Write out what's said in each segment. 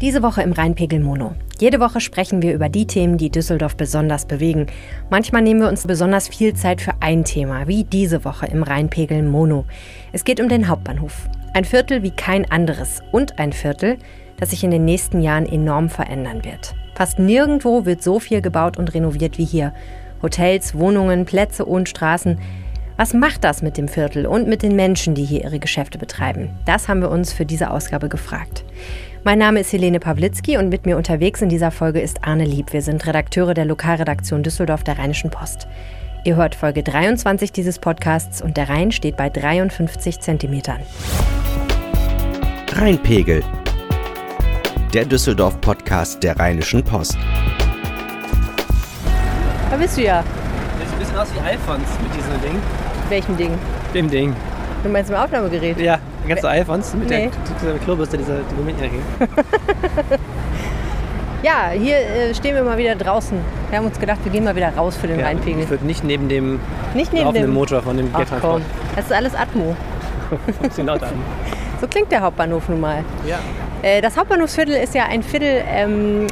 Diese Woche im Rheinpegel Mono. Jede Woche sprechen wir über die Themen, die Düsseldorf besonders bewegen. Manchmal nehmen wir uns besonders viel Zeit für ein Thema, wie diese Woche im Rheinpegel Mono. Es geht um den Hauptbahnhof. Ein Viertel wie kein anderes und ein Viertel, das sich in den nächsten Jahren enorm verändern wird. Fast nirgendwo wird so viel gebaut und renoviert wie hier. Hotels, Wohnungen, Plätze und Straßen. Was macht das mit dem Viertel und mit den Menschen, die hier ihre Geschäfte betreiben? Das haben wir uns für diese Ausgabe gefragt. Mein Name ist Helene Pawlitzki und mit mir unterwegs in dieser Folge ist Arne Lieb. Wir sind Redakteure der Lokalredaktion Düsseldorf der Rheinischen Post. Ihr hört Folge 23 dieses Podcasts und der Rhein steht bei 53 Zentimetern. Rheinpegel, der Düsseldorf-Podcast der Rheinischen Post. Da bist du ja. Sieht ein bisschen aus wie Alfons mit diesem Ding. Welchem Ding? Dem Ding. Du meinst im Aufnahmegerät? Ja, kennst du Alfons mit Nee. der, Klobürste, dieser Dokumentenring? Ja, hier äh, stehen wir mal wieder draußen. Wir haben uns gedacht, wir gehen mal wieder raus für den Rheinpegel. Ich würde nicht neben dem Nicht neben laufenden dem Motor von dem Geldtransport. das ist alles Atmo. An. So klingt der Hauptbahnhof nun mal. Ja. Äh, Das Hauptbahnhofsviertel ist ja ein Viertel, ähm,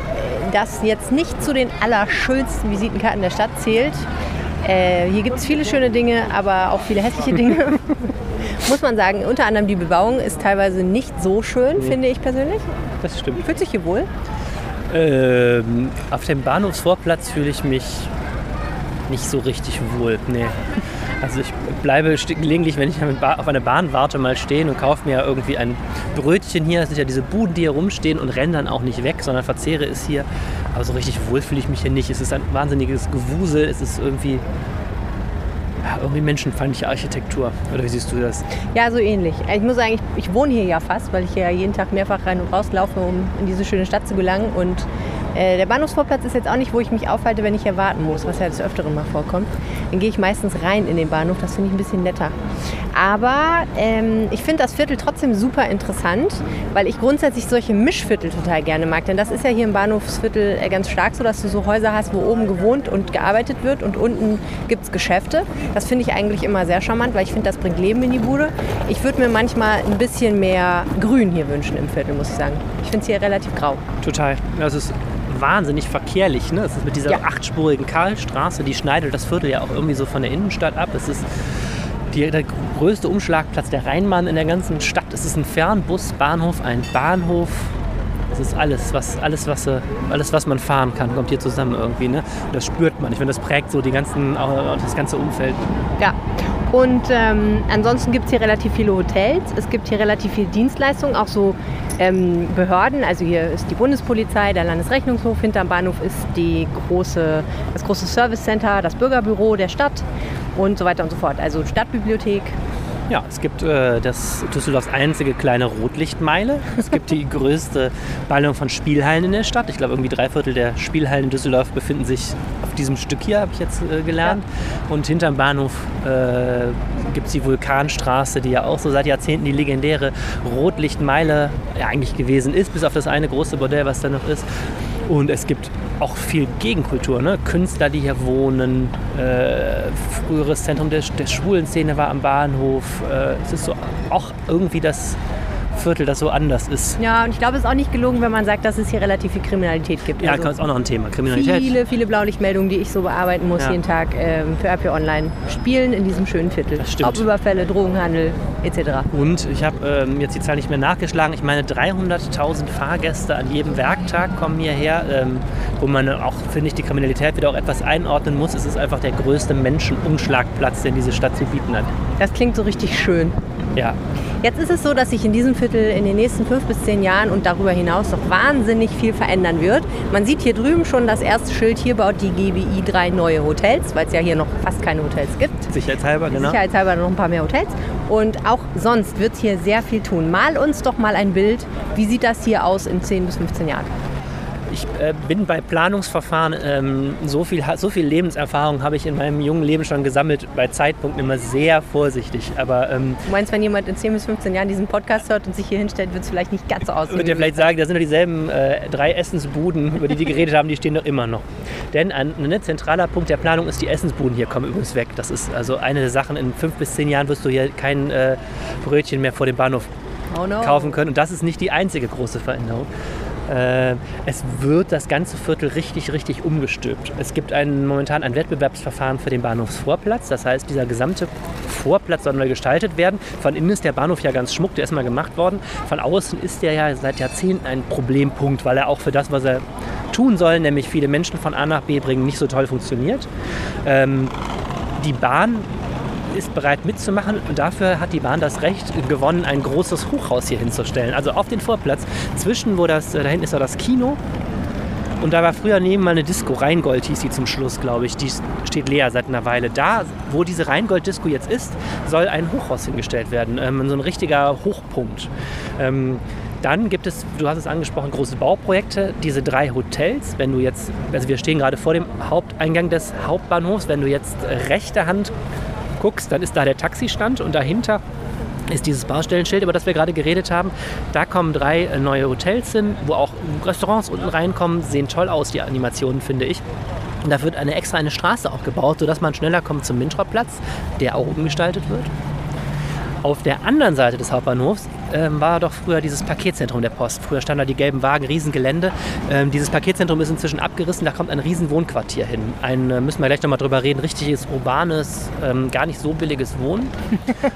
das jetzt nicht zu den allerschönsten Visitenkarten der Stadt zählt. Äh, hier gibt es viele schöne Dinge, aber auch viele hässliche Dinge. Muss man sagen, unter anderem die Bebauung ist teilweise nicht so schön, finde ich persönlich. Das stimmt. Fühlt sich hier wohl? Ähm, auf dem Bahnhofsvorplatz fühle ich mich nicht so richtig wohl. Nee. Also ich bleibe gelegentlich, wenn ich auf eine Bahn warte, mal stehen und kaufe mir irgendwie ein Brötchen hier. Das sind ja diese Buden, die hier rumstehen und rennen dann auch nicht weg, sondern verzehre es hier. Aber so richtig wohl fühle ich mich hier nicht. Es ist ein wahnsinniges Gewusel. Es ist irgendwie, ja, irgendwie menschenfeindliche Architektur. Oder wie siehst du das? Ja, so ähnlich. Ich muss sagen, ich, ich wohne hier ja fast, weil ich ja jeden Tag mehrfach rein und raus laufe, um in diese schöne Stadt zu gelangen. Und der Bahnhofsvorplatz ist jetzt auch nicht, wo ich mich aufhalte, wenn ich hier warten muss, was ja des Öfteren mal vorkommt. Dann gehe ich meistens rein in den Bahnhof. Das finde ich ein bisschen netter. Aber ähm, ich finde das Viertel trotzdem super interessant, weil ich grundsätzlich solche Mischviertel total gerne mag. Denn das ist ja hier im Bahnhofsviertel äh, ganz stark so, dass du so Häuser hast, wo oben gewohnt und gearbeitet wird und unten gibt es Geschäfte. Das finde ich eigentlich immer sehr charmant, weil ich finde, das bringt Leben in die Bude. Ich würde mir manchmal ein bisschen mehr Grün hier wünschen im Viertel, muss ich sagen. Ich finde es hier relativ grau. Total. Ja, es ist wahnsinnig verkehrlich. Ne? Es ist mit dieser Ja. achtspurigen Karlstraße, die schneidet das Viertel ja auch irgendwie so von der Innenstadt ab. Es ist die, der größte Umschlagplatz der Rheinbahn in der ganzen Stadt. Es ist ein Fernbusbahnhof, ein Bahnhof. Es ist alles, was, alles, was, äh, alles, was man fahren kann, kommt hier zusammen irgendwie. Ne? Und das spürt man. Ich finde, das prägt so die ganzen, das ganze Umfeld. Ja. Und ähm, ansonsten gibt es hier relativ viele Hotels. Es gibt hier relativ viel Dienstleistungen, auch so ähm, Behörden. Also hier ist die Bundespolizei, der Landesrechnungshof. Hinterm Bahnhof ist die große, das große Service Center, das Bürgerbüro der Stadt und so weiter und so fort. Also Stadtbibliothek. Ja, es gibt äh, das Düsseldorfs einzige kleine Rotlichtmeile. Es gibt die größte Ballung von Spielhallen in der Stadt. Ich glaube, irgendwie drei Viertel der Spielhallen in Düsseldorf befinden sich auf diesem Stück hier, habe ich jetzt äh, gelernt. Und hinterm Bahnhof äh, gibt es die Vulkanstraße, die ja auch so seit Jahrzehnten die legendäre Rotlichtmeile ja, eigentlich gewesen ist, bis auf das eine große Bordell, was da noch ist. Und es gibt auch viel Gegenkultur, ne? Künstler, die hier wohnen. Äh, früheres Zentrum der, der schwulen Szene war am Bahnhof. Äh, es ist so auch irgendwie das Viertel, das so anders ist. Ja, und ich glaube, es ist auch nicht gelogen, wenn man sagt, dass es hier relativ viel Kriminalität gibt. Ja, Also das ist auch noch ein Thema. Kriminalität. Viele, viele Blaulichtmeldungen, die ich so bearbeiten muss Ja. jeden Tag ähm, für RP Online, spielen in diesem schönen Viertel. Das stimmt. Raubüberfälle, Drogenhandel etc. Und ich habe ähm, jetzt die Zahl nicht mehr nachgeschlagen. Ich meine, 300.000 Fahrgäste an jedem Werktag kommen hierher, ähm, wo man auch, finde ich, die Kriminalität wieder auch etwas einordnen muss. Es ist einfach der größte Menschenumschlagplatz, den diese Stadt zu bieten hat. Das klingt so richtig schön. Ja, Jetzt ist es so, dass sich in diesem Viertel in den nächsten fünf bis zehn Jahren und darüber hinaus noch wahnsinnig viel verändern wird. Man sieht hier drüben schon das erste Schild, hier baut die GBI drei neue Hotels, weil es ja hier noch fast keine Hotels gibt. sicherheitshalber, genau. Sicherheitshalber noch ein paar mehr Hotels. Und auch sonst wird es hier sehr viel tun. Mal uns doch mal ein Bild, wie sieht das hier aus in 10 bis 15 Jahren? Ich äh, bin bei Planungsverfahren, ähm, so, viel, so viel Lebenserfahrung habe ich in meinem jungen Leben schon gesammelt, bei Zeitpunkten immer sehr vorsichtig. Aber ähm, Du meinst, wenn jemand in 10 bis 15 Jahren diesen Podcast hört und sich hier hinstellt, wird es vielleicht nicht ganz so aussehen? würde dir vielleicht sagen, da sind doch dieselben äh, drei Essensbuden, über die die geredet haben, die stehen doch immer noch. Denn ein ne, zentraler Punkt der Planung ist, die Essensbuden hier kommen übrigens weg. Das ist also eine der Sachen, in fünf bis zehn Jahren wirst du hier kein äh, Brötchen mehr vor dem Bahnhof oh no. kaufen können. Und das ist nicht die einzige große Veränderung. Äh, es wird das ganze Viertel richtig, richtig umgestülpt. Es gibt ein, momentan ein Wettbewerbsverfahren für den Bahnhofsvorplatz. Das heißt, dieser gesamte Vorplatz soll neu gestaltet werden. Von innen ist der Bahnhof ja ganz schmuck, der ist mal gemacht worden. Von außen ist der ja seit Jahrzehnten ein Problempunkt, weil er auch für das, was er tun soll, nämlich viele Menschen von A nach B bringen, nicht so toll funktioniert. Ähm, die Bahn ist bereit mitzumachen und dafür hat die Bahn das Recht gewonnen, ein großes Hochhaus hier hinzustellen. Also auf den Vorplatz, zwischen wo das, da hinten ist ja das Kino und da war früher neben mal eine Disco, Rheingold hieß die zum Schluss, glaube ich. Die steht leer seit einer Weile. Da, wo diese Rheingold-Disco jetzt ist, soll ein Hochhaus hingestellt werden. Ähm, so ein richtiger Hochpunkt. Ähm, dann gibt es, du hast es angesprochen, große Bauprojekte, diese drei Hotels. Wenn du jetzt, also wir stehen gerade vor dem Haupteingang des Hauptbahnhofs, wenn du jetzt rechte Hand guckst, dann ist da der Taxistand und dahinter ist dieses Baustellenschild, über das wir gerade geredet haben. Da kommen drei neue Hotels hin, wo auch Restaurants unten reinkommen. Sehen toll aus, die Animationen, finde ich. Und da wird eine extra eine Straße auch gebaut, sodass man schneller kommt zum Mintrop-Platz, der auch umgestaltet wird. Auf der anderen Seite des Hauptbahnhofs ähm, war doch früher dieses Paketzentrum der Post. Früher standen da die gelben Wagen, Riesengelände. Ähm, dieses Paketzentrum ist inzwischen abgerissen, da kommt ein Riesenwohnquartier hin. Ein, äh, müssen wir gleich nochmal drüber reden, richtiges, urbanes, ähm, gar nicht so billiges Wohnen.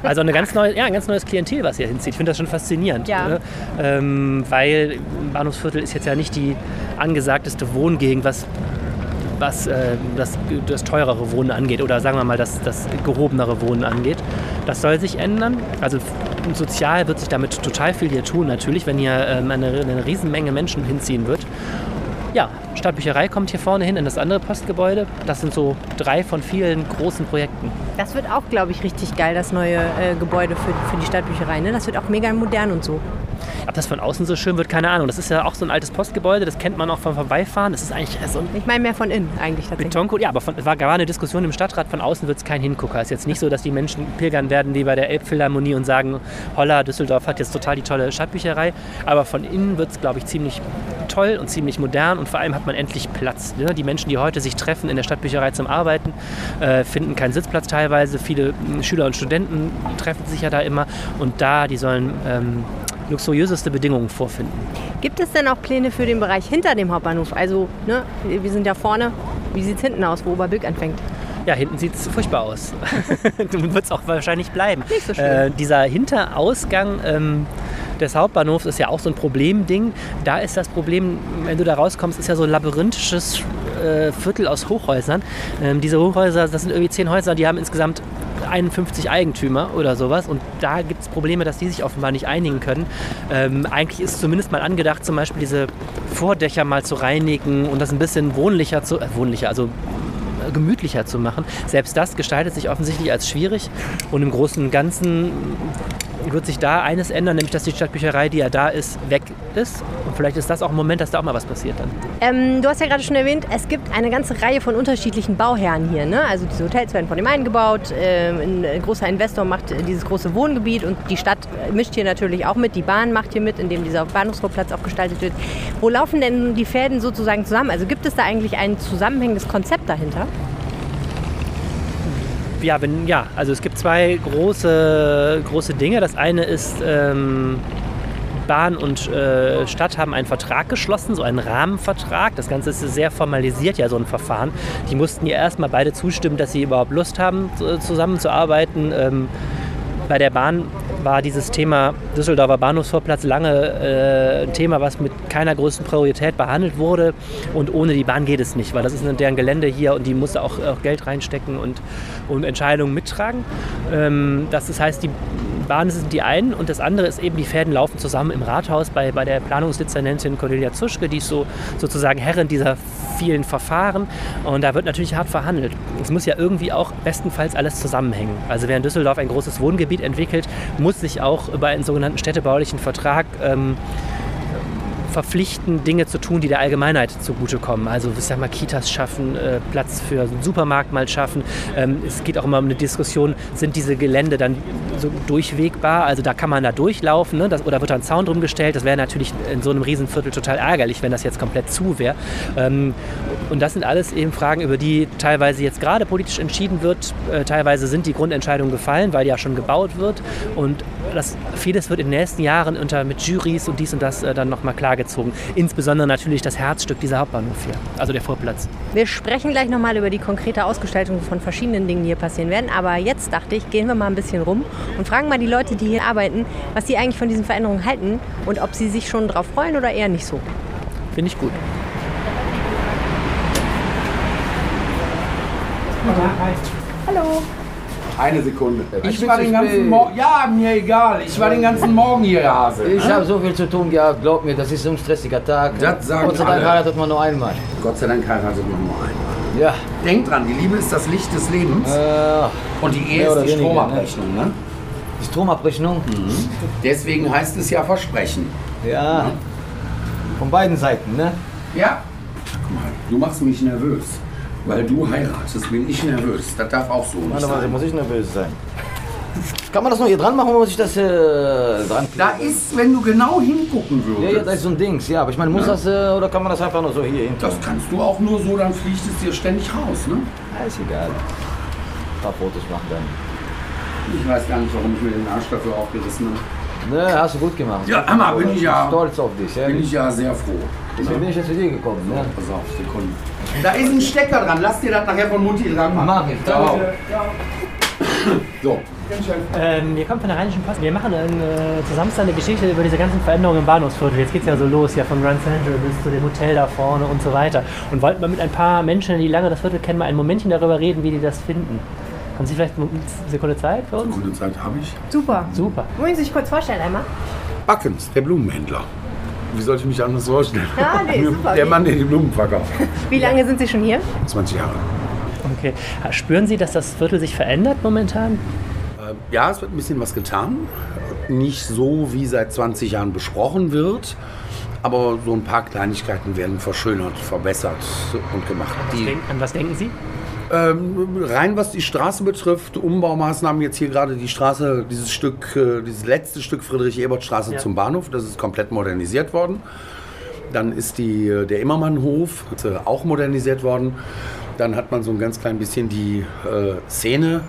Also eine ganz neue, ja, ein ganz neues Klientel, was hier hinzieht. Ich finde das schon faszinierend. Ja. Ne? Ähm, weil Bahnhofsviertel ist jetzt ja nicht die angesagteste Wohngegend, was was äh, das, das teurere Wohnen angeht oder sagen wir mal das, das gehobenere Wohnen angeht. Das soll sich ändern. Also sozial wird sich damit total viel hier tun, natürlich, wenn hier ähm, eine, eine Riesenmenge Menschen hinziehen wird. Ja, Stadtbücherei kommt hier vorne hin in das andere Postgebäude. Das sind so drei von vielen großen Projekten. Das wird auch, glaube ich, richtig geil, das neue äh, Gebäude für, für die Stadtbücherei. Ne? Das wird auch mega modern und so. Ob das von außen so schön wird, keine Ahnung. Das ist ja auch so ein altes Postgebäude, das kennt man auch vom Vorbeifahren. Das ist eigentlich so ein Ich meine mehr von innen eigentlich tatsächlich. Betoncode. Ja, aber von, es war gar eine Diskussion im Stadtrat, von außen wird es kein Hingucker. Es ist jetzt nicht so, dass die Menschen pilgern werden wie bei der Elbphilharmonie und sagen, holla, Düsseldorf hat jetzt total die tolle Stadtbücherei. Aber von innen wird es, glaube ich, ziemlich toll und ziemlich modern und vor allem hat man endlich Platz. Ne? Die Menschen, die heute sich treffen in der Stadtbücherei zum Arbeiten, äh, finden keinen Sitzplatz teilweise. Viele mh, Schüler und Studenten treffen sich ja da immer und da, die sollen ähm, luxuriöseste Bedingungen vorfinden. Gibt es denn auch Pläne für den Bereich hinter dem Hauptbahnhof? Also, ne, wir sind ja vorne. Wie sieht es hinten aus, wo Oberbilk anfängt? Ja, hinten sieht es furchtbar aus. Wird es auch wahrscheinlich bleiben. Nicht so schön. Äh, dieser Hinterausgang ähm, des Hauptbahnhofs ist ja auch so ein Problemding. Da ist das Problem, wenn du da rauskommst, ist ja so ein labyrinthisches äh, Viertel aus Hochhäusern. Ähm, diese Hochhäuser, das sind irgendwie zehn Häuser, die haben insgesamt 51 Eigentümer oder sowas. Und da gibt es Probleme, dass die sich offenbar nicht einigen können. Ähm, eigentlich ist zumindest mal angedacht, zum Beispiel diese Vordächer mal zu reinigen und das ein bisschen wohnlicher zu, äh, wohnlicher, also gemütlicher zu machen. Selbst das gestaltet sich offensichtlich als schwierig und im Großen und Ganzen wird sich da eines ändern, nämlich dass die Stadtbücherei, die ja da ist, weg ist. Und vielleicht ist das auch ein Moment, dass da auch mal was passiert dann. Ähm, du hast ja gerade schon erwähnt, es gibt eine ganze Reihe von unterschiedlichen Bauherren hier. Ne? Also diese Hotels werden von dem einen gebaut, ähm, ein großer Investor macht äh, dieses große Wohngebiet und die Stadt mischt hier natürlich auch mit, die Bahn macht hier mit, indem dieser Bahnhofsvorplatz auch gestaltet wird. Wo laufen denn die Fäden sozusagen zusammen? Also gibt es da eigentlich ein zusammenhängendes Konzept dahinter? Ja, wenn, ja, also es gibt zwei große, große Dinge. Das eine ist, ähm, Bahn und äh, Stadt haben einen Vertrag geschlossen, so einen Rahmenvertrag. Das Ganze ist sehr formalisiert, ja, so ein Verfahren. Die mussten ja erstmal beide zustimmen, dass sie überhaupt Lust haben, zu- zusammenzuarbeiten. Ähm, bei der Bahn war dieses Thema Düsseldorfer Bahnhofsvorplatz lange äh, ein Thema, was mit keiner größten Priorität behandelt wurde. Und ohne die Bahn geht es nicht, weil das ist deren Gelände hier und die muss auch, auch Geld reinstecken und, und Entscheidungen mittragen. Ähm, das, das heißt, die Bahn sind die einen und das andere ist eben, die Fäden laufen zusammen im Rathaus bei, bei der Planungsdezernentin Cornelia Zuschke, die ist so, sozusagen Herrin dieser vielen Verfahren und da wird natürlich hart verhandelt. Es muss ja irgendwie auch bestenfalls alles zusammenhängen. Also wer in Düsseldorf ein großes Wohngebiet entwickelt, muss sich auch über einen sogenannten städtebaulichen Vertrag ähm, verpflichten, Dinge zu tun, die der Allgemeinheit zugutekommen. Also ich sag mal, Kitas schaffen, äh, Platz für einen Supermarkt mal schaffen. Ähm, es geht auch immer um eine Diskussion, sind diese Gelände dann so durchwegbar? Also da kann man da durchlaufen ne? das, oder wird da ein Zaun drum gestellt? Das wäre natürlich in so einem Riesenviertel total ärgerlich, wenn das jetzt komplett zu wäre. Ähm, und das sind alles eben Fragen, über die teilweise jetzt gerade politisch entschieden wird. Äh, teilweise sind die Grundentscheidungen gefallen, weil ja schon gebaut wird. Und das, vieles wird in den nächsten Jahren unter, mit Juries und dies und das äh, dann nochmal klargestellt. Gezogen. Insbesondere natürlich das Herzstück dieser Hauptbahnhof hier, also der Vorplatz. Wir sprechen gleich nochmal über die konkrete Ausgestaltung von verschiedenen Dingen, die hier passieren werden. Aber jetzt dachte ich, gehen wir mal ein bisschen rum und fragen mal die Leute, die hier arbeiten, was sie eigentlich von diesen Veränderungen halten und ob sie sich schon darauf freuen oder eher nicht so. Finde ich gut. Hallo. Eine Sekunde. Ich Ich, bin war den ganzen. Morgen. Ja, mir egal. Ich war den ganzen Morgen hier, der Hase. Ich habe so viel zu tun gehabt, glaub mir, das ist so ein stressiger Tag. Das sagen Gott sei Dank alle. heiratet man nur einmal. Gott sei Dank heiratet man nur einmal. Ja. Denkt dran, die Liebe ist das Licht des Lebens. Äh, Und die Ehe ist die weniger, Stromabrechnung. Ne? die Stromabrechnung? Deswegen heißt es ja Versprechen. Ja. Von beiden Seiten, ne? Ja. Guck mal, du machst mich nervös. Weil du heiratest, bin ich nervös. Das darf auch so nicht Normalerweise sein. muss ich nervös sein. Kann man das noch hier dran machen oder muss ich das äh, dran Da ist, wenn du genau hingucken Ja, würdest. ja, das ist so ein Dings, ja. Aber ich meine, muss das äh, oder kann man das einfach nur so hier hin? das kannst du auch nur so, dann fliegt es dir ständig raus. Ne? Ja, ist egal. Ein paar Fotos machen dann. Ich weiß gar nicht, warum ich mir den Arsch dafür aufgerissen habe. Ne, hast du gut gemacht. Ja, Hammer, bin ich ja. Stolz auf dich, ja. Bin ich ja sehr froh. Deswegen bin ich jetzt zu dir gekommen, ne? Pass auf, Sekunde. Da ist ein Stecker dran. Lass dir das nachher von Mutti dran machen. Mach ich. Ciao. So. Ähm, wir kommen von der Rheinischen Post. Wir machen äh, zusammen eine Geschichte über diese ganzen Veränderungen im Bahnhofsviertel. Jetzt geht es ja so los, ja von Grand Central bis zu dem Hotel da vorne und so weiter. Und wollten mal mit ein paar Menschen, die lange das Viertel kennen, mal ein Momentchen darüber reden, wie die das finden. Haben Sie vielleicht eine Sekunde Zeit für uns? Gute Zeit habe ich. Super. Super. Wollen Sie sich kurz vorstellen einmal? Backens, der Blumenhändler. Wie soll ich mich anders vorstellen? Ja, nee, super. Der Mann, der die Blumen verkauft. Wie lange sind Sie schon hier? 20 Jahre. Okay. Spüren Sie, dass das Viertel sich verändert momentan? Ähm, Ja, es wird ein bisschen was getan. Nicht so, wie seit 20 Jahren besprochen wird. Aber so ein paar Kleinigkeiten werden verschönert, verbessert und gemacht. Die, Denk- An was denken Sie? Ähm, rein was die Straße betrifft, Umbaumaßnahmen jetzt hier gerade die Straße, dieses Stück, äh, dieses letzte Stück Friedrich-Ebert-Straße Ja. zum Bahnhof, das ist komplett modernisiert worden. Dann ist die, äh, der Immermannhof äh, auch modernisiert worden. Dann hat man so ein ganz klein bisschen die äh, Szene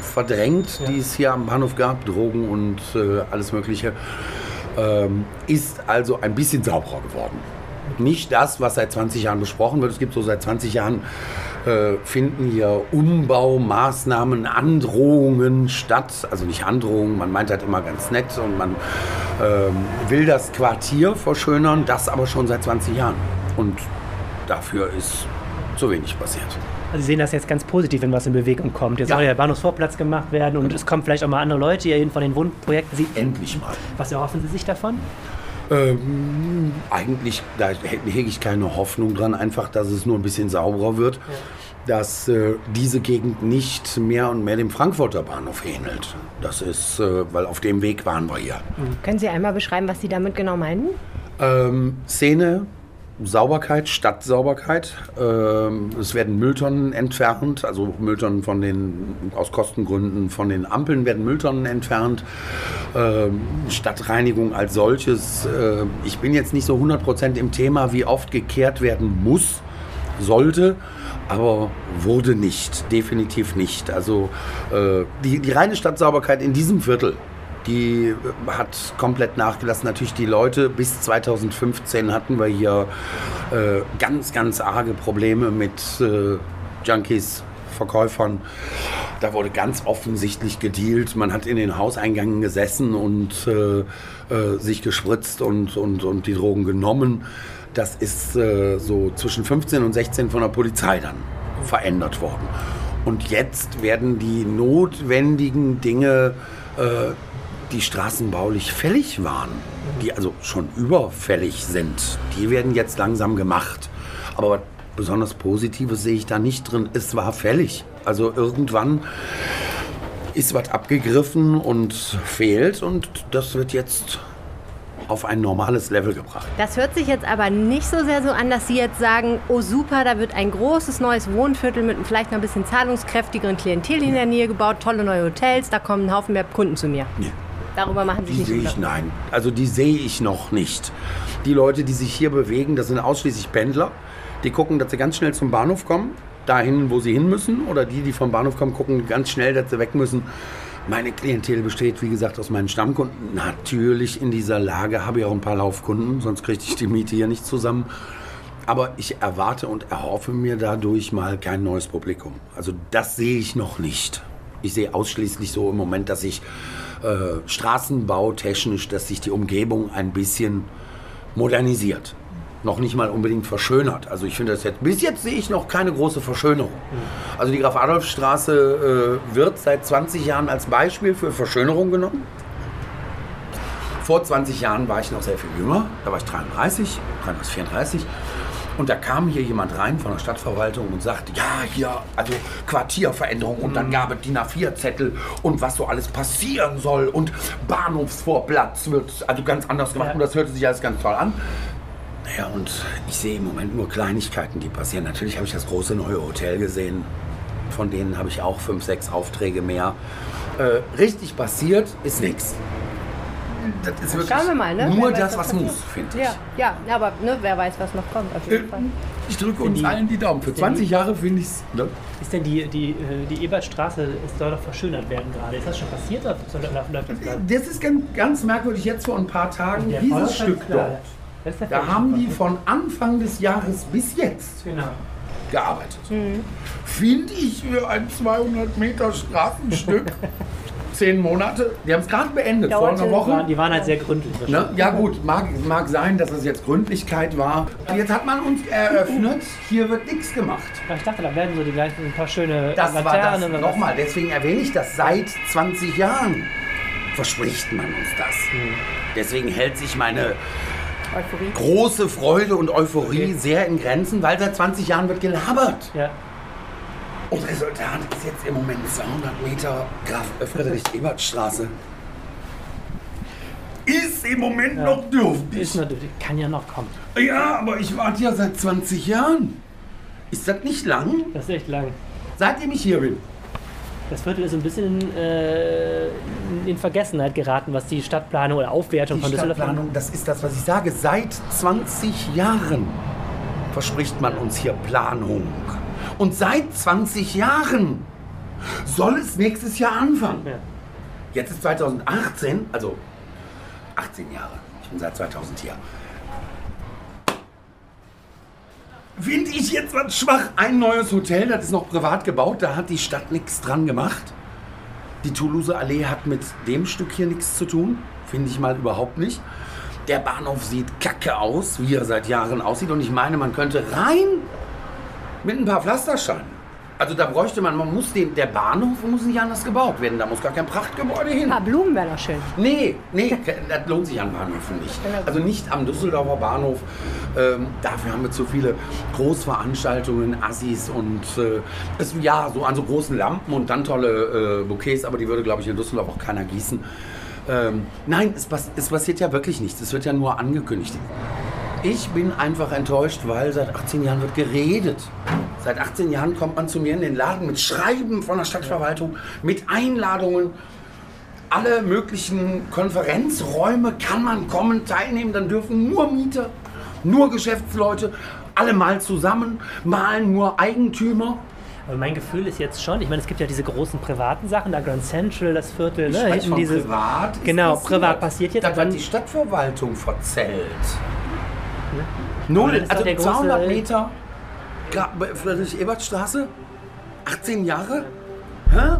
verdrängt, die es hier am Bahnhof gab, Drogen und äh, alles Mögliche. Ähm, ist also ein bisschen sauberer geworden. Nicht das, was seit 20 Jahren besprochen wird. Es gibt so seit 20 Jahren äh, finden hier Umbaumaßnahmen, Androhungen statt. Also nicht Androhungen, man meint halt immer ganz nett und man ähm, will das Quartier verschönern, das aber schon seit 20 Jahren. Und dafür ist zu wenig passiert. Also Sie sehen das jetzt ganz positiv, wenn was in Bewegung kommt. Jetzt Ja. soll ja der Bahnhofsvorplatz gemacht werden und es kommen vielleicht auch mal andere Leute, die von den Wohnprojekten. Sie, Endlich mal. was erhoffen Sie sich davon? Ähm, eigentlich, da hege ich keine Hoffnung dran, einfach, dass es nur ein bisschen sauberer wird. Dass äh, diese Gegend nicht mehr und mehr dem Frankfurter Bahnhof ähnelt. Das ist, äh, weil auf dem Weg waren wir hier. Können Sie einmal beschreiben, was Sie damit genau meinen? Ähm, Szene, Sauberkeit, Stadtsauberkeit. Ähm, es werden Mülltonnen entfernt, also Mülltonnen von den, aus Kostengründen von den Ampeln werden Mülltonnen entfernt. Ähm, Stadtreinigung als solches. Äh, ich bin jetzt nicht so 100% im Thema, wie oft gekehrt werden muss, sollte. Aber wurde nicht, definitiv nicht. Also äh, die, die reine Stadtsauberkeit in diesem Viertel, die hat komplett nachgelassen. Natürlich die Leute, bis 2015 hatten wir hier äh, ganz, ganz arge Probleme mit äh, Junkies, Verkäufern. Da wurde ganz offensichtlich gedealt. Man hat in den Hauseingängen gesessen und äh, äh, sich gespritzt und, und, und die Drogen genommen. Das ist äh, so zwischen 15 und 16 von der Polizei dann verändert worden. Und jetzt werden die notwendigen Dinge, äh, die straßenbaulich fällig waren, die also schon überfällig sind, die werden jetzt langsam gemacht. Aber was besonders Positives sehe ich da nicht drin. Es war fällig. Also irgendwann ist was abgegriffen und fehlt und das wird jetzt auf ein normales Level gebracht. Das hört sich jetzt aber nicht so sehr so an, dass Sie jetzt sagen, oh super, da wird ein großes neues Wohnviertel mit vielleicht noch ein bisschen zahlungskräftigeren Klientel in der Nähe gebaut, tolle neue Hotels, da kommen ein Haufen mehr Kunden zu mir. Nee. Darüber machen Sie Die sich sehe nicht ich, nein. Also die sehe ich noch nicht. Die Leute, die sich hier bewegen, das sind ausschließlich Pendler. Die gucken, dass sie ganz schnell zum Bahnhof kommen, dahin, wo sie hin müssen. Oder die, die vom Bahnhof kommen, gucken ganz schnell, dass sie weg müssen, Meine Klientel besteht, wie gesagt, aus meinen Stammkunden. Natürlich in dieser Lage habe ich auch ein paar Laufkunden, sonst kriege ich die Miete hier nicht zusammen. Aber ich erwarte und erhoffe mir dadurch mal kein neues Publikum. Also das sehe ich noch nicht. Ich sehe ausschließlich so im Moment, dass sich äh, straßenbautechnisch, dass sich die Umgebung ein bisschen modernisiert. Noch nicht mal unbedingt verschönert. Also ich finde das jetzt, bis jetzt sehe ich noch keine große Verschönerung. Also die Graf-Adolf-Straße äh, wird seit 20 Jahren als Beispiel für Verschönerung genommen. Vor 20 Jahren war ich noch sehr viel jünger, da war ich 33, 33, 34. Und da kam hier jemand rein von der Stadtverwaltung und sagte, ja, hier, also Quartierveränderung und dann gab es DIN A4-Zettel und was so alles passieren soll und Bahnhofsvorplatz wird also ganz anders gemacht Ja. und das hörte sich alles ganz toll an. Naja, und ich sehe im Moment nur Kleinigkeiten, die passieren. Natürlich habe ich das große neue Hotel gesehen. Von denen habe ich auch fünf, sechs Aufträge mehr. Äh, richtig passiert ist nichts. Das ist wirklich Schauen wir mal, ne? nur Wer weiß, das, was was muss, finde ich. Ja, ja, aber ne, wer weiß, was noch kommt. Auf jeden Fall. Ich drücke uns allen die Daumen. Für 20 Jahre finde ich es. Ne? Ist denn die, die, äh, die Ebertstraße, es soll doch verschönert werden gerade. Ist das schon passiert oder soll, läuft das gerade? Das ist ganz, ganz merkwürdig. Jetzt vor ein paar Tagen, Der dieses Stück dort. Da haben die von Anfang des Jahres bis jetzt Genau. gearbeitet. Finde ich für ein 200 Meter Straßenstück 10 Monate. Die haben es gerade beendet, vor einer Die waren, Woche. die waren halt sehr gründlich. Ne? Ja gut, mag, mag sein, dass es jetzt Gründlichkeit war. Jetzt hat man uns eröffnet, hier wird nichts gemacht. Ich dachte, da werden so die gleichen ein paar schöne Das war das, Laternen oder was. nochmal, deswegen erwähne ich das, seit 20 Jahren verspricht man uns das. Deswegen hält sich meine Euphorie. große Freude und Euphorie Okay. sehr in Grenzen, weil seit 20 Jahren wird gelabert. Ja. Und Resultat ist jetzt im Moment 200 Meter Graf Friedrich-Ebert-Straße. Ist im Moment noch dürftig. Ist natürlich, kann ja noch kommen. Ja, aber ich warte ja seit 20 Jahren. Ist das nicht lang? Das ist echt lang. Seitdem ich hier bin. Das Viertel ist ein bisschen äh, in Vergessenheit geraten, was die Stadtplanung oder Aufwertung Die von Düsseldorf Stadtplanung, das ist das, was ich sage. Seit 20 Jahren verspricht man uns hier Planung. Und seit 20 Jahren soll es nächstes Jahr anfangen. Ja. Jetzt ist 2018, also 18 Jahre. Ich bin seit 2000 hier. Finde ich jetzt was schwach. Ein neues Hotel, das ist noch privat gebaut, da hat die Stadt nichts dran gemacht. Die Toulouse Allee hat mit dem Stück hier nichts zu tun. Finde ich mal überhaupt nicht. Der Bahnhof sieht kacke aus, wie er seit Jahren aussieht. Und ich meine, man könnte rein mit ein paar Pflastersteinen. Also da bräuchte man, man muss den, der Bahnhof muss nicht anders gebaut werden. Da muss gar kein Prachtgebäude hin. Ein paar Blumen wären noch schön. Nee, nee, das lohnt sich an Bahnhöfen nicht. Also nicht am Düsseldorfer Bahnhof. Ähm, dafür haben wir zu viele Großveranstaltungen, Assis und äh, es, ja, so an so großen Lampen und dann tolle äh, Bouquets, aber die würde, glaube ich, in Düsseldorf auch keiner gießen. Ähm, nein, es, pass es passiert ja wirklich nichts. Es wird ja nur angekündigt. Ich bin einfach enttäuscht, weil seit 18 Jahren wird geredet. Seit 18 Jahren kommt man zu mir in den Laden mit Schreiben von der Stadtverwaltung, mit Einladungen. Alle möglichen Konferenzräume kann man kommen, teilnehmen. Dann dürfen nur Mieter, nur Geschäftsleute, alle mal zusammen, mal nur Eigentümer. Aber mein Gefühl ist jetzt schon, ich meine, es gibt ja diese großen privaten Sachen, da Grand Central, das Viertel, Ich ne? hinten von dieses- privat. Genau, passiert. privat passiert jetzt, aber hat die Stadtverwaltung verzählt. Aber Null, also der große- 200 Meter Gra- Friedrich-Ebert-Straße, 18 Jahre. Hä?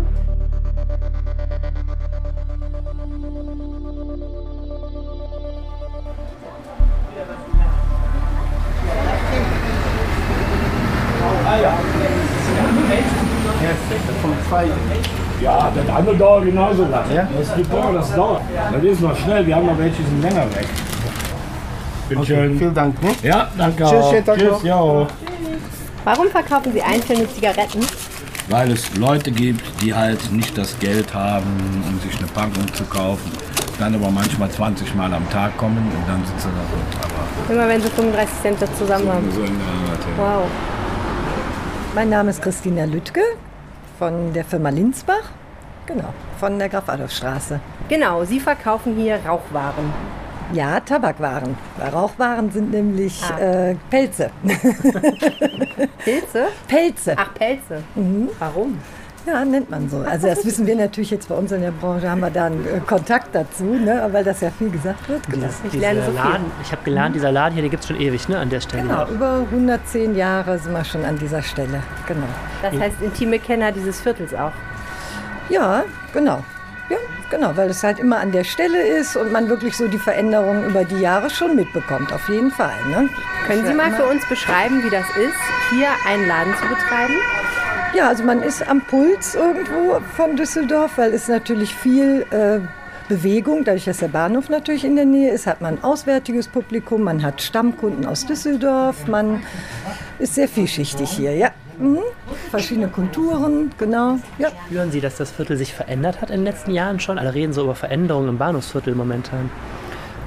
Ja, das andere dauert genauso lang. Ja? Das gibt auch, das dauert. Das ist noch schnell, wir haben noch welche, die sind länger weg. Bitte schön. Vielen Dank. Ne? Ja, danke Tschüss, auch. schönen Tag Tschüss, noch. ja. Warum verkaufen Sie einzelne Zigaretten? Weil es Leute gibt, die halt nicht das Geld haben, um sich eine Packung zu kaufen, dann aber manchmal 20 Mal am Tag kommen und dann sitzen da so Immer wenn Sie 35 Cent zusammen haben. so in der Art, ja. Wow. Mein Name ist Christina Lüttke von der Firma Linsbach. Genau, von der Graf-Adolf-Straße. Genau, Sie verkaufen hier Rauchwaren. Ja, Tabakwaren. Rauchwaren sind nämlich Ah. äh, Pelze. Pilze? Pelze. Ach, Pelze. Warum? Ja, nennt man so. Also das wissen wir natürlich jetzt bei uns in der Branche, haben wir da einen äh, Kontakt dazu, ne? weil das ja viel gesagt wird. Genau. Ich lerne so Laden, ich habe gelernt, dieser Laden hier, der gibt es schon ewig, ne, an der Stelle. Genau, über 110 Jahre sind wir schon an dieser Stelle. Genau. Das heißt intime Kenner dieses Viertels auch. Ja, genau. Ja, genau, weil es halt immer an der Stelle ist und man wirklich so die Veränderungen über die Jahre schon mitbekommt, auf jeden Fall. Ne? Können Sie mal für uns beschreiben, wie das ist, hier einen Laden zu betreiben? Ja, also man ist am Puls irgendwo von Düsseldorf, weil es natürlich viel äh, Bewegung, dadurch, dass der Bahnhof natürlich in der Nähe ist, hat man auswärtiges Publikum, man hat Stammkunden aus Düsseldorf, man ist sehr vielschichtig hier, ja. Mhm. Verschiedene Kulturen, genau. Ja. Spüren Sie, dass das Viertel sich verändert hat in den letzten Jahren schon? Alle reden so über Veränderungen im Bahnhofsviertel momentan.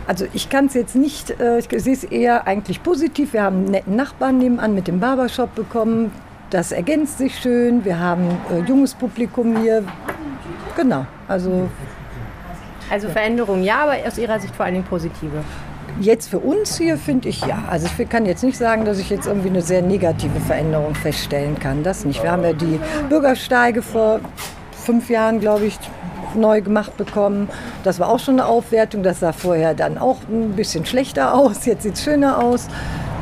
Also ich kann es jetzt nicht, äh, ich sehe es eher eigentlich positiv. Wir haben einen netten Nachbarn nebenan mit dem Barbershop bekommen. Das ergänzt sich schön. Wir haben äh, junges Publikum hier. Genau, also. Also Veränderungen ja, aber aus Ihrer Sicht vor allen Dingen positive. Jetzt für uns hier finde ich ja. Also ich kann jetzt nicht sagen, dass ich jetzt irgendwie eine sehr negative Veränderung feststellen kann. Das nicht. Wir haben ja die Bürgersteige vor fünf Jahren, glaube ich, neu gemacht bekommen. Das war auch schon eine Aufwertung. Das sah vorher dann auch ein bisschen schlechter aus. Jetzt sieht es schöner aus.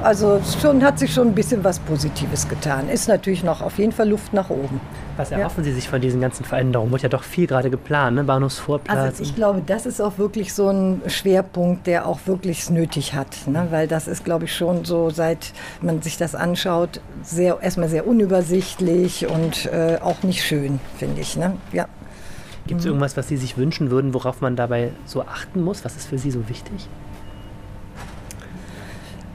Also schon hat sich schon ein bisschen was Positives getan. Ist natürlich noch auf jeden Fall Luft nach oben. Was erhoffen ja. Sie sich von diesen ganzen Veränderungen? Wird ja doch viel gerade geplant, ne? Bahnhofsvorplatz. Also ich glaube, das ist auch wirklich so ein Schwerpunkt, der auch wirklich nötig hat. Ne? Weil das ist, glaube ich, schon so, seit man sich das anschaut, sehr, erstmal sehr unübersichtlich und äh, auch nicht schön, finde ich. Ne? Ja. Gibt es mhm. irgendwas, was Sie sich wünschen würden, worauf man dabei so achten muss? Was ist für Sie so wichtig?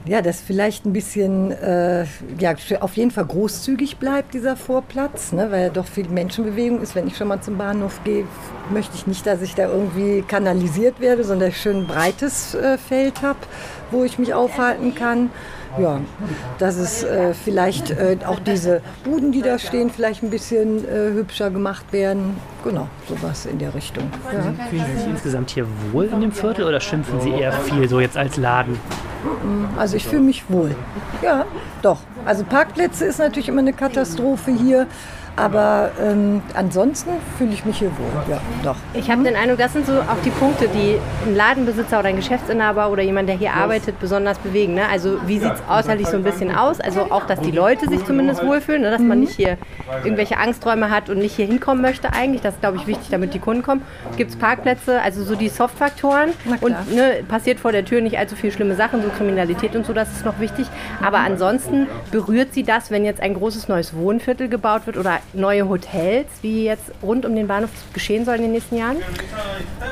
Ja, dass vielleicht ein bisschen, äh, ja, auf jeden Fall großzügig bleibt dieser Vorplatz, ne, weil ja doch viel Menschenbewegung ist. Wenn ich schon mal zum Bahnhof gehe, möchte ich nicht, dass ich da irgendwie kanalisiert werde, sondern ich schön ein breites äh, Feld habe, wo ich mich aufhalten kann ja, dass es äh, vielleicht äh, auch diese Buden, die da stehen, vielleicht ein bisschen äh, hübscher gemacht werden. Genau, sowas in der Richtung. Ja. Fühlen Sie sich insgesamt hier wohl in dem Viertel oder schimpfen Sie eher viel so jetzt als Laden? Also ich fühle mich wohl. Ja, doch. Also Parkplätze ist natürlich immer eine Katastrophe hier. Aber ähm, ansonsten fühle ich mich hier wohl. Ja, doch. Ich habe den Eindruck, das sind so auch die Punkte, die ein Ladenbesitzer oder ein Geschäftsinhaber oder jemand, der hier arbeitet, besonders bewegen. Ne? Also wie sieht es äußerlich so ein bisschen aus? Also auch, dass die Leute sich zumindest wohlfühlen, ne? dass man nicht hier irgendwelche Angsträume hat und nicht hier hinkommen möchte eigentlich. Das ist, glaube ich, wichtig, damit die Kunden kommen. Gibt es Parkplätze, also so die Softfaktoren. Und ne, passiert vor der Tür nicht allzu viele schlimme Sachen, so Kriminalität und so, das ist noch wichtig. Aber ansonsten berührt sie das, wenn jetzt ein großes neues Wohnviertel gebaut wird oder neue Hotels, wie jetzt rund um den Bahnhof geschehen soll in den nächsten Jahren?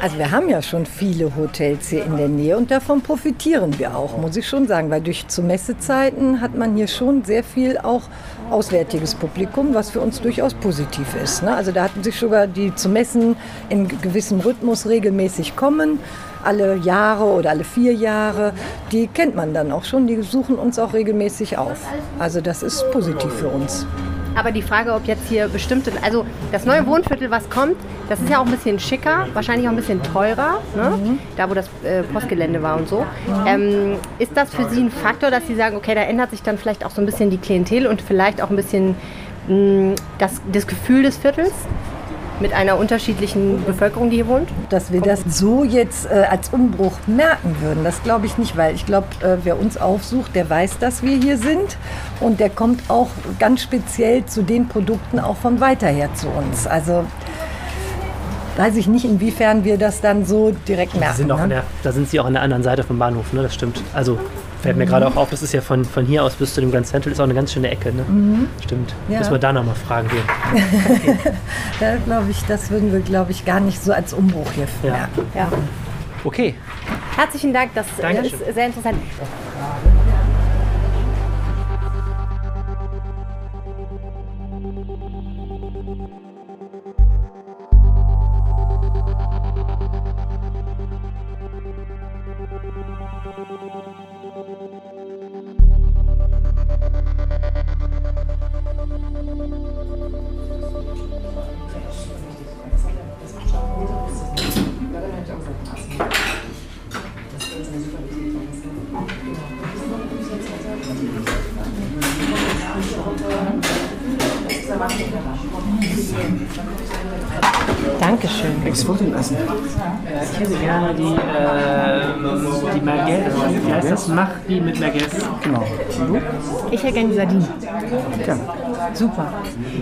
Also wir haben ja schon viele Hotels hier in der Nähe und davon profitieren wir auch, muss ich schon sagen, weil durch zu Messezeiten hat man hier schon sehr viel auch auswärtiges Publikum, was für uns durchaus positiv ist. Ne? Also da hatten sich sogar die zu Messen in gewissem Rhythmus regelmäßig kommen alle Jahre oder alle vier Jahre, die kennt man dann auch schon, die suchen uns auch regelmäßig auf. Also das ist positiv für uns. Aber die Frage, ob jetzt hier bestimmte, also das neue Wohnviertel, was kommt, das ist ja auch ein bisschen schicker, wahrscheinlich auch ein bisschen teurer, ne? Mhm. da wo das äh, Postgelände war und so. Ähm, ist das für Sie ein Faktor, dass Sie sagen, okay, da ändert sich dann vielleicht auch so ein bisschen die Klientel und vielleicht auch ein bisschen mh, mm, das, das Gefühl des Viertels? Mit einer unterschiedlichen Bevölkerung, die hier wohnt? Dass wir das so jetzt äh, als Umbruch merken würden, das glaube ich nicht, weil ich glaube, äh, wer uns aufsucht, der weiß, dass wir hier sind und der kommt auch ganz speziell zu den Produkten auch von weiter her zu uns. Also weiß ich nicht, inwiefern wir das dann so direkt merken. Sind ne? der, da sind Sie auch an der anderen Seite vom Bahnhof, ne? das stimmt. Also Fällt mir gerade auch auf, das ist ja von, von hier aus bis zu dem Grand Central ist auch eine ganz schöne Ecke. Ne? Mhm. Stimmt. Ja. Müssen wir da nochmal fragen gehen. Okay. da glaube ich, das würden wir, glaube ich, gar nicht so als Umbruch hier ja. ja. Okay. Herzlichen Dank, das Dankeschön. ist sehr interessant.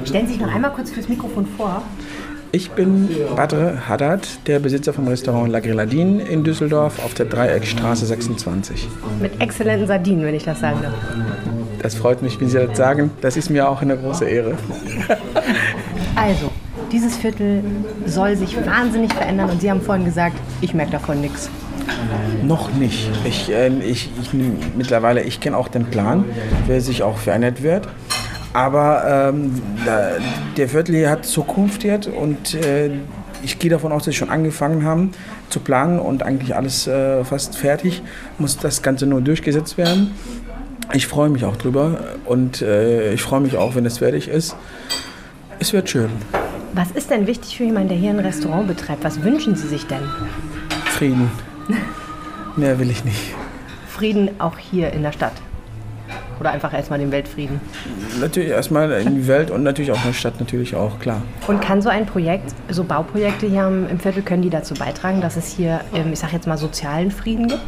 Stellen Sie sich noch einmal kurz fürs Mikrofon vor. Ich bin Badre Haddad, der Besitzer vom Restaurant La Grilladine in Düsseldorf auf der Dreieckstraße 26. Mit exzellenten Sardinen, wenn ich das sagen darf. Das freut mich, wie Sie das sagen. Das ist mir auch eine große Ehre. Also, dieses Viertel soll sich wahnsinnig verändern und Sie haben vorhin gesagt, ich merke davon nichts. Noch nicht. Ich, äh, ich, ich, mittlerweile, ich kenne auch den Plan, wer sich auch verändert wird. Aber ähm, der Viertel hier hat Zukunft jetzt und äh, ich gehe davon aus, dass sie schon angefangen haben zu planen und eigentlich alles äh, fast fertig. Muss das Ganze nur durchgesetzt werden. Ich freue mich auch drüber und äh, ich freue mich auch, wenn es fertig ist. Es wird schön. Was ist denn wichtig für jemanden, der hier ein Restaurant betreibt? Was wünschen Sie sich denn? Frieden. Mehr will ich nicht. Frieden auch hier in der Stadt? Oder einfach erstmal den Weltfrieden? Natürlich erstmal in die Welt und natürlich auch in der Stadt natürlich auch, klar. Und kann so ein Projekt, so Bauprojekte hier im Viertel, können die dazu beitragen, dass es hier, ähm, ich sag jetzt mal, sozialen Frieden gibt?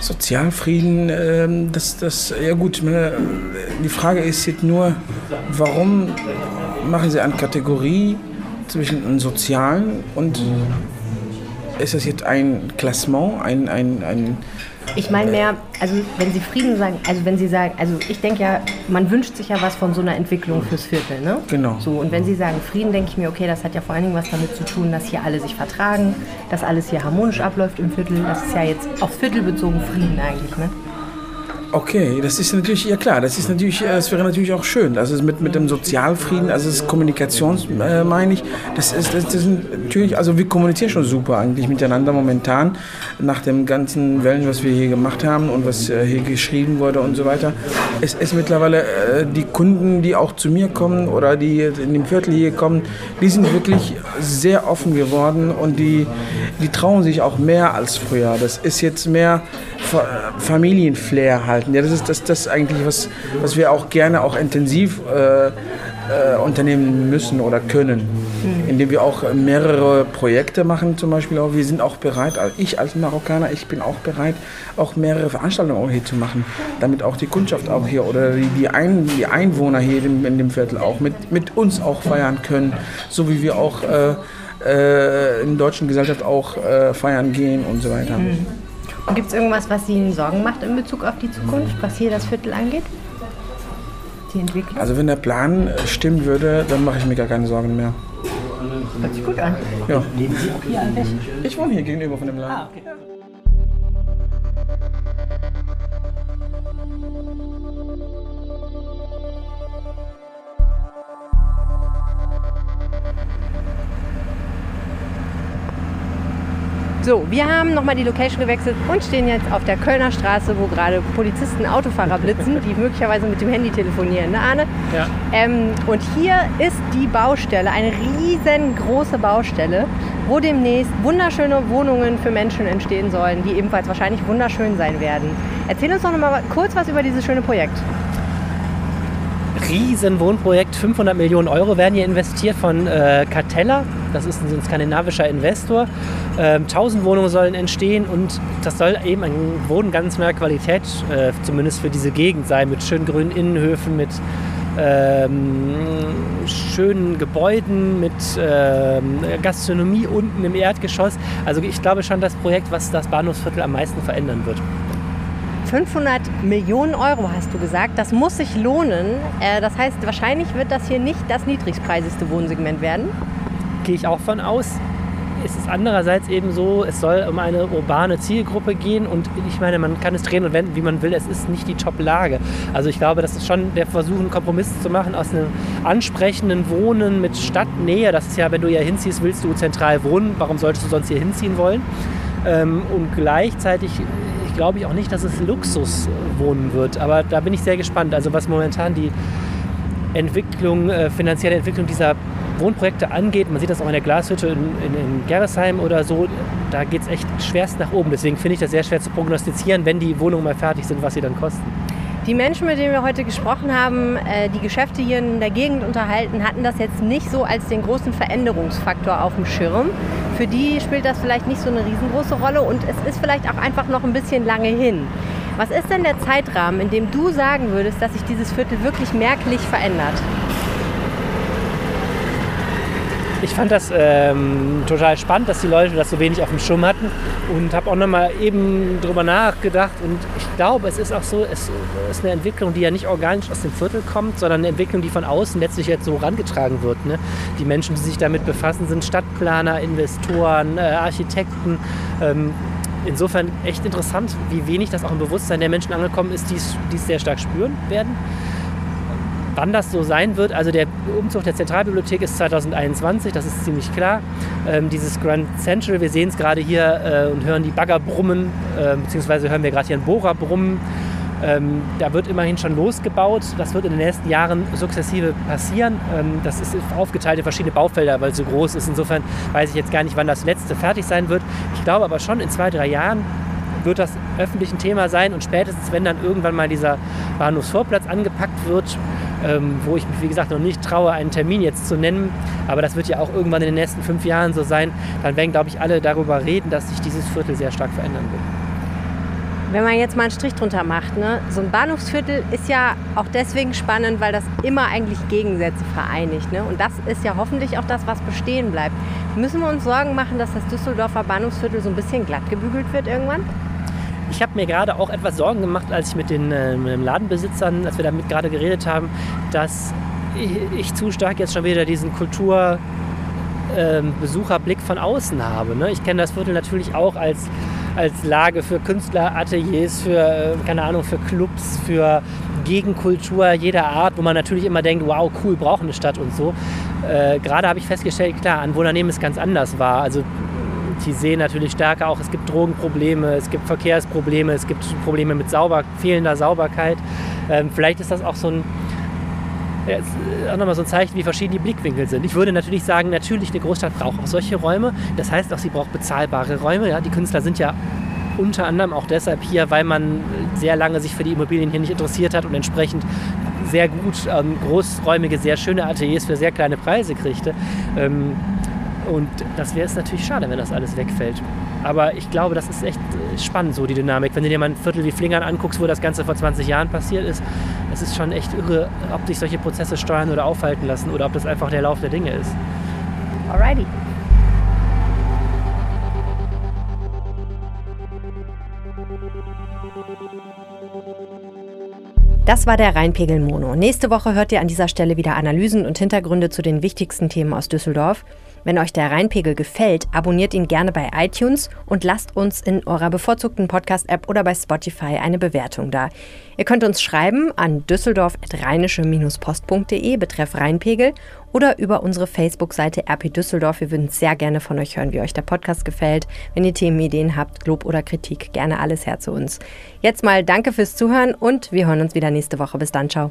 Sozialfrieden, ähm, das, das, ja gut, die Frage ist jetzt nur, warum machen Sie eine Kategorie zwischen einem sozialen und ist das jetzt ein Klassement, ein, ein, ein Ich meine mehr, also wenn Sie Frieden sagen, also wenn Sie sagen, also ich denke ja, man wünscht sich ja was von so einer Entwicklung fürs Viertel, ne? Genau. So, und wenn Sie sagen Frieden, denke ich mir, okay, das hat ja vor allen Dingen was damit zu tun, dass hier alle sich vertragen, dass alles hier harmonisch abläuft im Viertel. Das ist ja jetzt auf Viertel bezogen Frieden eigentlich, ne? Okay, das ist natürlich, ja klar, das ist natürlich, äh, das wäre natürlich auch schön. Also mit, mit dem Sozialfrieden, also das ist Kommunikations, äh, meine ich, das ist, das, das natürlich, also wir kommunizieren schon super eigentlich miteinander momentan, nach dem ganzen Wellen, was wir hier gemacht haben und was äh, hier geschrieben wurde und so weiter. Es ist mittlerweile, äh, die Kunden, die auch zu mir kommen oder die in dem Viertel hier kommen, die sind wirklich sehr offen geworden und die, die trauen sich auch mehr als früher. Das ist jetzt mehr Fa- Familienflair halten. Ja, das ist das, das eigentlich, was, was wir auch gerne auch intensiv äh, äh, unternehmen müssen oder können. Indem wir auch mehrere Projekte machen, zum Beispiel auch. Wir sind auch bereit, also ich als Marokkaner, ich bin auch bereit, auch mehrere Veranstaltungen auch hier zu machen, damit auch die Kundschaft auch hier oder die, die, Ein, die Einwohner hier in, in dem Viertel auch mit, mit uns auch feiern können, so wie wir auch äh, äh, in der deutschen Gesellschaft auch äh, feiern gehen und so weiter. Und gibt es irgendwas, was Ihnen Sorgen macht in Bezug auf die Zukunft, was hier das Viertel angeht? Die Entwicklung? Also wenn der Plan äh, stimmen würde, dann mache ich mir gar keine Sorgen mehr. Hört sich gut an. Ja. Leben Sie auch hier eigentlich? Ich wohne hier gegenüber von dem Laden. Ah, okay. So, wir haben nochmal die Location gewechselt und stehen jetzt auf der Kölner Straße, wo gerade Polizisten Autofahrer blitzen, die möglicherweise mit dem Handy telefonieren, ne Arne? Ja. Ähm, und hier ist die Baustelle, eine riesengroße Baustelle, wo demnächst wunderschöne Wohnungen für Menschen entstehen sollen, die ebenfalls wahrscheinlich wunderschön sein werden. Erzähl uns doch noch mal kurz was über dieses schöne Projekt. riesen Wohnprojekt, 500 Millionen Euro werden hier investiert von äh, Catella. Das ist ein skandinavischer Investor. Ähm, 1000 Wohnungen sollen entstehen und das soll eben ein Wohnen ganz neuer Qualität, äh, zumindest für diese Gegend sein, mit schönen grünen Innenhöfen, mit ähm, schönen Gebäuden, mit ähm, Gastronomie unten im Erdgeschoss. Also ich glaube schon das Projekt, was das Bahnhofsviertel am meisten verändern wird. 500 Millionen Euro hast du gesagt. Das muss sich lohnen. Äh, das heißt, wahrscheinlich wird das hier nicht das niedrigpreisigste Wohnsegment werden. Gehe ich auch von aus. Es ist andererseits eben so, es soll um eine urbane Zielgruppe gehen und ich meine, man kann es drehen und wenden, wie man will. Es ist nicht die Top-Lage. Also ich glaube, das ist schon der Versuch, einen Kompromiss zu machen aus einem ansprechenden Wohnen mit Stadtnähe. Das ist ja, wenn du hier hinziehst, willst du zentral wohnen. Warum solltest du sonst hier hinziehen wollen? Ähm, und gleichzeitig, ich glaube ich auch nicht, dass es Luxuswohnen wird. Aber da bin ich sehr gespannt. Also was momentan die Entwicklung, äh, finanzielle Entwicklung dieser Wohnprojekte angeht, man sieht das auch in der Glashütte in, in, in Gerresheim oder so, da geht es echt schwerst nach oben. Deswegen finde ich das sehr schwer zu prognostizieren, wenn die Wohnungen mal fertig sind, was sie dann kosten. Die Menschen, mit denen wir heute gesprochen haben, äh, die Geschäfte hier in der Gegend unterhalten, hatten das jetzt nicht so als den großen Veränderungsfaktor auf dem Schirm. Für die spielt das vielleicht nicht so eine riesengroße Rolle und es ist vielleicht auch einfach noch ein bisschen lange hin. Was ist denn der Zeitrahmen, in dem du sagen würdest, dass sich dieses Viertel wirklich merklich verändert? Ich fand das ähm, total spannend, dass die Leute das so wenig auf dem Schirm hatten und habe auch nochmal eben drüber nachgedacht und ich glaube, es ist auch so, es ist eine Entwicklung, die ja nicht organisch aus dem Viertel kommt, sondern eine Entwicklung, die von außen letztlich jetzt so rangetragen wird. Ne? Die Menschen, die sich damit befassen, sind Stadtplaner, Investoren, äh, Architekten. Ähm, insofern echt interessant, wie wenig das auch im Bewusstsein der Menschen angekommen ist, die es sehr stark spüren werden. Wann das so sein wird, also der Umzug der Zentralbibliothek ist 2021, das ist ziemlich klar. Ähm, dieses Grand Central, wir sehen es gerade hier äh, und hören die Bagger brummen, äh, beziehungsweise hören wir gerade hier einen Bohrer brummen. Ähm, da wird immerhin schon losgebaut. Das wird in den nächsten Jahren sukzessive passieren. Ähm, das ist aufgeteilt in verschiedene Baufelder, weil es so groß ist. Insofern weiß ich jetzt gar nicht, wann das letzte fertig sein wird. Ich glaube aber schon in zwei, drei Jahren wird das öffentlich ein Thema sein und spätestens, wenn dann irgendwann mal dieser Bahnhofsvorplatz angepackt wird, ähm, wo ich mich, wie gesagt, noch nicht traue, einen Termin jetzt zu nennen, aber das wird ja auch irgendwann in den nächsten fünf Jahren so sein, dann werden, glaube ich, alle darüber reden, dass sich dieses Viertel sehr stark verändern wird. Wenn man jetzt mal einen Strich drunter macht, ne? so ein Bahnhofsviertel ist ja auch deswegen spannend, weil das immer eigentlich Gegensätze vereinigt. Ne? Und das ist ja hoffentlich auch das, was bestehen bleibt. Müssen wir uns Sorgen machen, dass das Düsseldorfer Bahnhofsviertel so ein bisschen glatt gebügelt wird irgendwann? Ich habe mir gerade auch etwas Sorgen gemacht, als ich mit den äh, Ladenbesitzern, als wir damit gerade geredet haben, dass ich, ich, zu stark jetzt schon wieder diesen Kulturbesucherblick ähm, von außen habe. Ne? Ich kenne das Viertel natürlich auch als, als Lage für Künstlerateliers, für, äh, keine Ahnung, für Clubs, für Gegenkultur jeder Art, wo man natürlich immer denkt, wow, cool, braucht eine Stadt und so. Äh, gerade habe ich festgestellt, klar, Anwohner nehmen es ganz anders wahr. Also die sehen natürlich stärker auch, es gibt Drogenprobleme, es gibt Verkehrsprobleme, es gibt Probleme mit sauber, fehlender Sauberkeit. Ähm, vielleicht ist das auch so ein, ja, auch nochmal so ein Zeichen, wie verschieden die Blickwinkel sind. Ich würde natürlich sagen, natürlich eine Großstadt braucht auch solche Räume. Das heißt auch, sie braucht bezahlbare Räume. Ja? Die Künstler sind ja unter anderem auch deshalb hier, weil man sehr lange sich für die Immobilien hier nicht interessiert hat und entsprechend sehr gut ähm, großräumige, sehr schöne Ateliers für sehr kleine Preise kriegte. Ähm, und das wäre es natürlich schade, wenn das alles wegfällt. Aber ich glaube, das ist echt äh, spannend, so die Dynamik. Wenn du dir mal ein Viertel wie Flingern anguckst, wo das Ganze vor 20 Jahren passiert ist, es ist schon echt irre, ob sich solche Prozesse steuern oder aufhalten lassen oder ob das einfach der Lauf der Dinge ist. Alrighty. Das war der Rheinpegel Mono. Nächste Woche hört ihr an dieser Stelle wieder Analysen und Hintergründe zu den wichtigsten Themen aus Düsseldorf. Wenn euch der Rheinpegel gefällt, abonniert ihn gerne bei iTunes und lasst uns in eurer bevorzugten Podcast-App oder bei Spotify eine Bewertung da. Ihr könnt uns schreiben an düsseldorf.rheinische-post.de betreff Rheinpegel oder über unsere Facebook-Seite RP Düsseldorf. Wir würden sehr gerne von euch hören, wie euch der Podcast gefällt. Wenn ihr Themenideen habt, Lob oder Kritik, gerne alles her zu uns. Jetzt mal danke fürs Zuhören und wir hören uns wieder nächste Woche. Bis dann, ciao.